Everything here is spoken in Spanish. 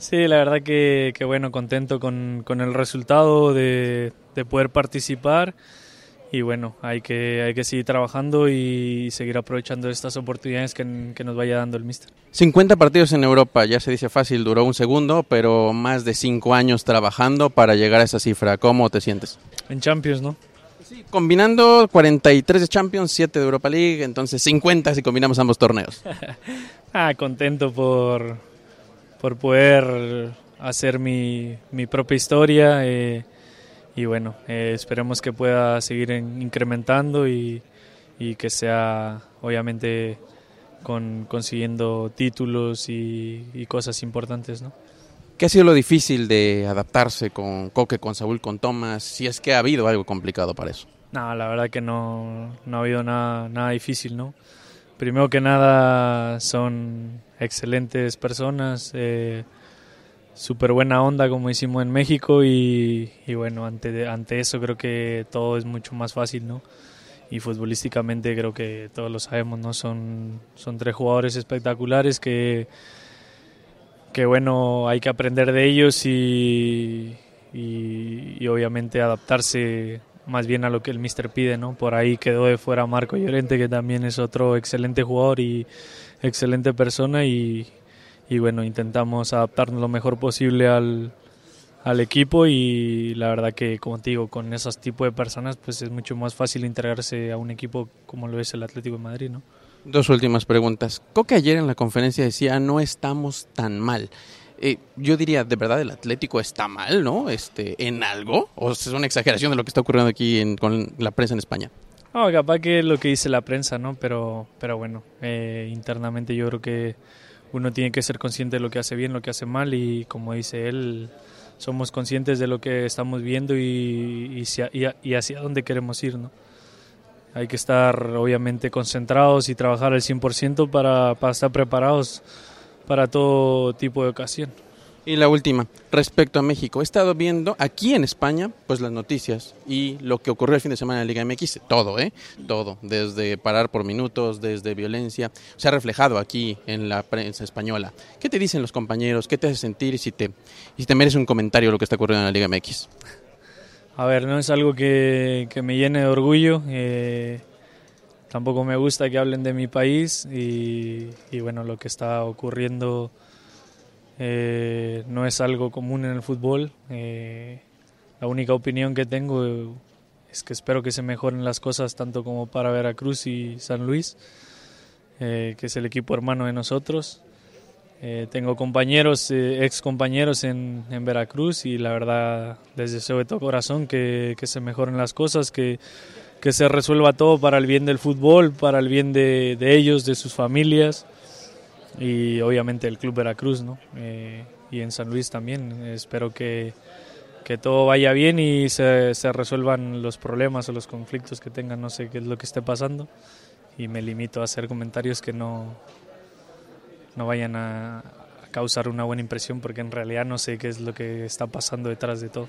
Sí, la verdad que, que bueno, contento con, con el resultado de, de, poder participar y bueno, hay que, hay que seguir trabajando y seguir aprovechando estas oportunidades que, que nos vaya dando el míster. 50 partidos en Europa, ya se dice fácil, duró un segundo, pero más de 5 años trabajando para llegar a esa cifra. ¿Cómo te sientes? En Champions, ¿no? Sí, combinando 43 de Champions, 7 de Europa League, entonces 50 si combinamos ambos torneos. ah, contento por, por poder hacer mi, mi propia historia eh, y bueno, eh, esperemos que pueda seguir en, incrementando y, y, que sea obviamente con, consiguiendo títulos y, y, cosas importantes, ¿no? ¿Qué ha sido lo difícil de adaptarse con Coque, con Saúl, con Tomás? Si es que ha habido algo complicado para eso. No, la verdad que no, no ha habido nada, nada difícil, ¿no? Primero que nada son excelentes personas, eh, súper buena onda como hicimos en México y, bueno, ante, ante eso creo que todo es mucho más fácil, ¿no? Y futbolísticamente creo que todos lo sabemos, ¿no? Son, son tres jugadores espectaculares que, que bueno, hay que aprender de ellos y, y obviamente adaptarse más bien a lo que el mister pide, ¿no? Por ahí quedó de fuera Marco Llorente, que también es otro excelente jugador y excelente persona y, bueno, intentamos adaptarnos lo mejor posible al, al, equipo y la verdad que, como te digo, con esos tipos de personas pues es mucho más fácil integrarse a un equipo como lo es el Atlético de Madrid, ¿no? Dos últimas preguntas. Coque ayer en la conferencia decía no estamos tan mal. Eh, yo diría, ¿de verdad el Atlético está mal, no? Este, ¿En algo? ¿O es una exageración de lo que está ocurriendo aquí en, con la prensa en España? No, capaz que es lo que dice la prensa, ¿no? Pero, pero bueno, eh, internamente yo creo que uno tiene que ser consciente de lo que hace bien, lo que hace mal y como dice él, somos conscientes de lo que estamos viendo y, y, y hacia dónde queremos ir, ¿no? Hay que estar obviamente concentrados y trabajar al 100% para, para estar preparados para todo tipo de ocasión. Y la última, respecto a México, he estado viendo aquí en España, pues las noticias y lo que ocurrió el fin de semana en la Liga MX, todo, ¿eh? Todo, desde parar por minutos, desde violencia, se ha reflejado aquí en la prensa española. ¿Qué te dicen los compañeros? ¿Qué te hace sentir y si te, si te merece un comentario lo que está ocurriendo en la Liga MX? A ver, no es algo que, que me llene de orgullo. Eh, tampoco me gusta que hablen de mi país y, bueno, lo que está ocurriendo eh, no es algo común en el fútbol. Eh, la única opinión que tengo es que espero que se mejoren las cosas tanto como para Veracruz y San Luis, eh, que es el equipo hermano de nosotros. tengo compañeros, ex compañeros en, en, Veracruz y la verdad les deseo de todo corazón que, que se mejoren las cosas, que que se resuelva todo para el bien del fútbol, para el bien de, de ellos, de sus familias y obviamente el Club Veracruz, ¿no? Eh, y en San Luis también. Espero que, que todo vaya bien y se, se, resuelvan los problemas o los conflictos que tengan, no sé qué es lo que esté pasando y me limito a hacer comentarios que no, no vayan a, a causar una buena impresión porque en realidad no sé qué es lo que está pasando detrás de todo.